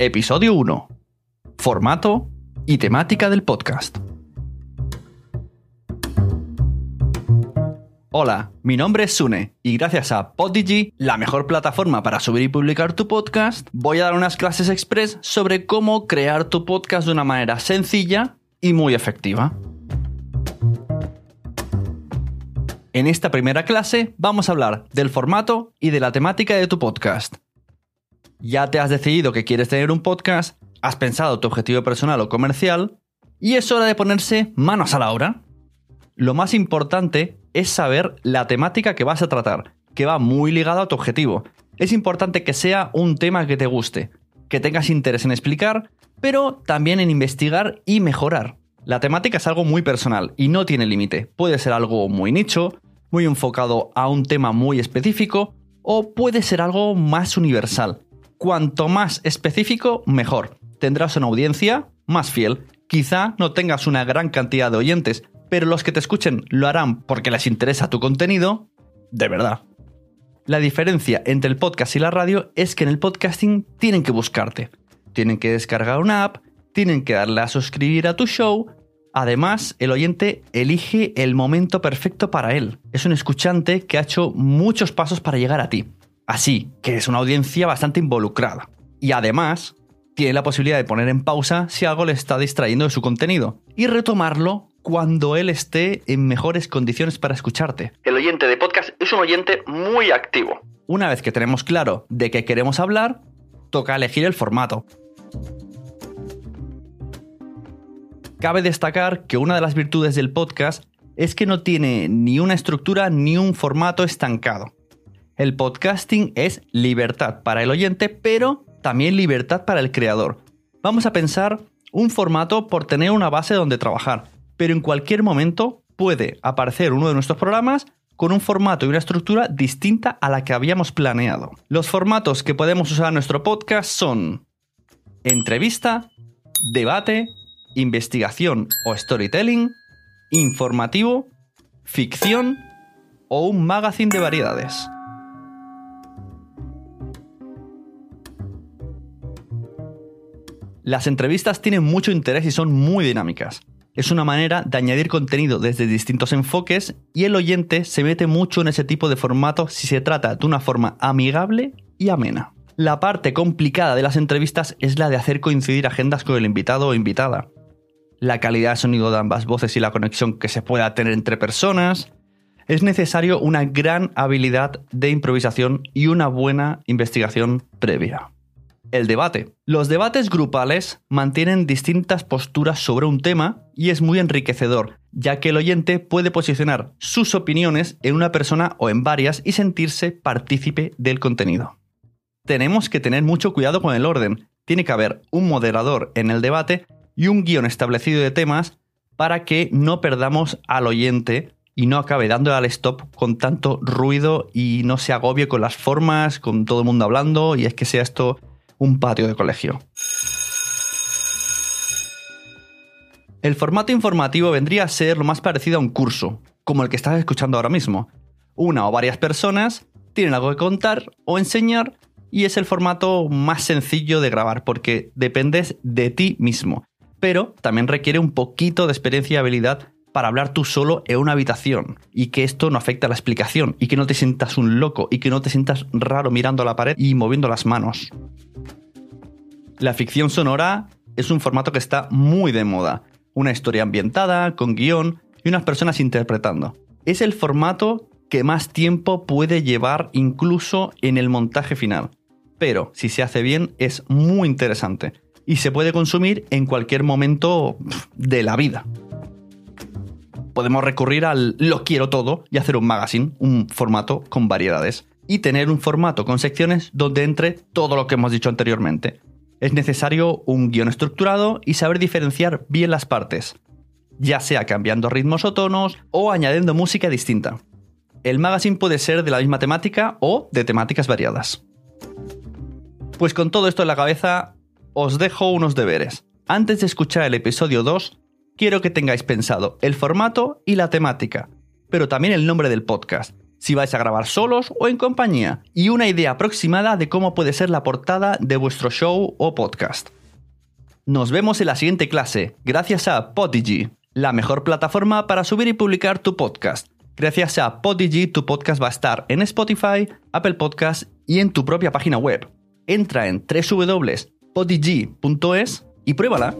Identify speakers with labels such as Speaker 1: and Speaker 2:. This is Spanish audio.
Speaker 1: Episodio 1. Formato y temática del podcast. Hola, mi nombre es Sune y gracias a Podigy, la mejor plataforma para subir y publicar tu podcast, voy a dar unas clases express sobre cómo crear tu podcast de una manera sencilla y muy efectiva. En esta primera clase vamos a hablar del formato y de la temática de tu podcast ya te has decidido que quieres tener un podcast, has pensado tu objetivo personal o comercial, y es hora de ponerse manos a la obra. Lo más importante es saber la temática que vas a tratar, que va muy ligado a tu objetivo. Es importante que sea un tema que te guste, que tengas interés en explicar, pero también en investigar y mejorar. La temática es algo muy personal y no tiene límite. Puede ser algo muy nicho, muy enfocado a un tema muy específico, o puede ser algo más universal, cuanto más específico, mejor. Tendrás una audiencia más fiel. Quizá no tengas una gran cantidad de oyentes, pero los que te escuchen lo harán porque les interesa tu contenido, de verdad. La diferencia entre el podcast y la radio es que en el podcasting tienen que buscarte. Tienen que descargar una app, tienen que darle a suscribir a tu show. Además, el oyente elige el momento perfecto para él. Es un escuchante que ha hecho muchos pasos para llegar a ti. Así que es una audiencia bastante involucrada. Y además, tiene la posibilidad de poner en pausa si algo le está distrayendo de su contenido y retomarlo cuando él esté en mejores condiciones para escucharte. El oyente de podcast es un oyente muy activo. Una vez que tenemos claro de qué queremos hablar, toca elegir el formato. Cabe destacar que una de las virtudes del podcast es que no tiene ni una estructura ni un formato estancado. El podcasting es libertad para el oyente, pero también libertad para el creador. Vamos a pensar un formato por tener una base donde trabajar, pero en cualquier momento puede aparecer uno de nuestros programas con un formato y una estructura distinta a la que habíamos planeado. Los formatos que podemos usar en nuestro podcast son entrevista, debate, investigación o storytelling, informativo, ficción o un magazine de variedades. Las entrevistas tienen mucho interés y son muy dinámicas. Es una manera de añadir contenido desde distintos enfoques y el oyente se mete mucho en ese tipo de formato si se trata de una forma amigable y amena. La parte complicada de las entrevistas es la de hacer coincidir agendas con el invitado o invitada. La calidad de sonido de ambas voces y la conexión que se pueda tener entre personas. Es necesario una gran habilidad de improvisación y una buena investigación previa el debate. Los debates grupales mantienen distintas posturas sobre un tema y es muy enriquecedor, ya que el oyente puede posicionar sus opiniones en una persona o en varias y sentirse partícipe del contenido. Tenemos que tener mucho cuidado con el orden. Tiene que haber un moderador en el debate y un guion establecido de temas para que no perdamos al oyente y no acabe dando al stop con tanto ruido y no se agobie con las formas, con todo el mundo hablando y es que sea esto un patio de colegio. El formato informativo vendría a ser lo más parecido a un curso, como el que estás escuchando ahora mismo. Una o varias personas tienen algo que contar o enseñar y es el formato más sencillo de grabar porque dependes de ti mismo. Pero también requiere un poquito de experiencia y habilidad para hablar tú solo en una habitación y que esto no afecte a la explicación y que no te sientas un loco y que no te sientas raro mirando a la pared y moviendo las manos. La ficción sonora es un formato que está muy de moda. Una historia ambientada, con guion y unas personas interpretando. Es el formato que más tiempo puede llevar incluso en el montaje final. Pero si se hace bien es muy interesante y se puede consumir en cualquier momento de la vida. Podemos recurrir al lo quiero todo y hacer un magazine, un formato con variedades. Y tener un formato con secciones donde entre todo lo que hemos dicho anteriormente es necesario un guion estructurado y saber diferenciar bien las partes, ya sea cambiando ritmos o tonos o añadiendo música distinta. El magazine puede ser de la misma temática o de temáticas variadas. Pues con todo esto en la cabeza, os dejo unos deberes. Antes de escuchar el episodio 2, quiero que tengáis pensado el formato y la temática, pero también el nombre del podcast. si vais a grabar solos o en compañía, y una idea aproximada de cómo puede ser la portada de vuestro show o podcast. Nos vemos en la siguiente clase, gracias a Podigy, la mejor plataforma para subir y publicar tu podcast. Gracias a Podigy tu podcast va a estar en Spotify, Apple Podcasts y en tu propia página web. Entra en www.podigy.es y pruébala.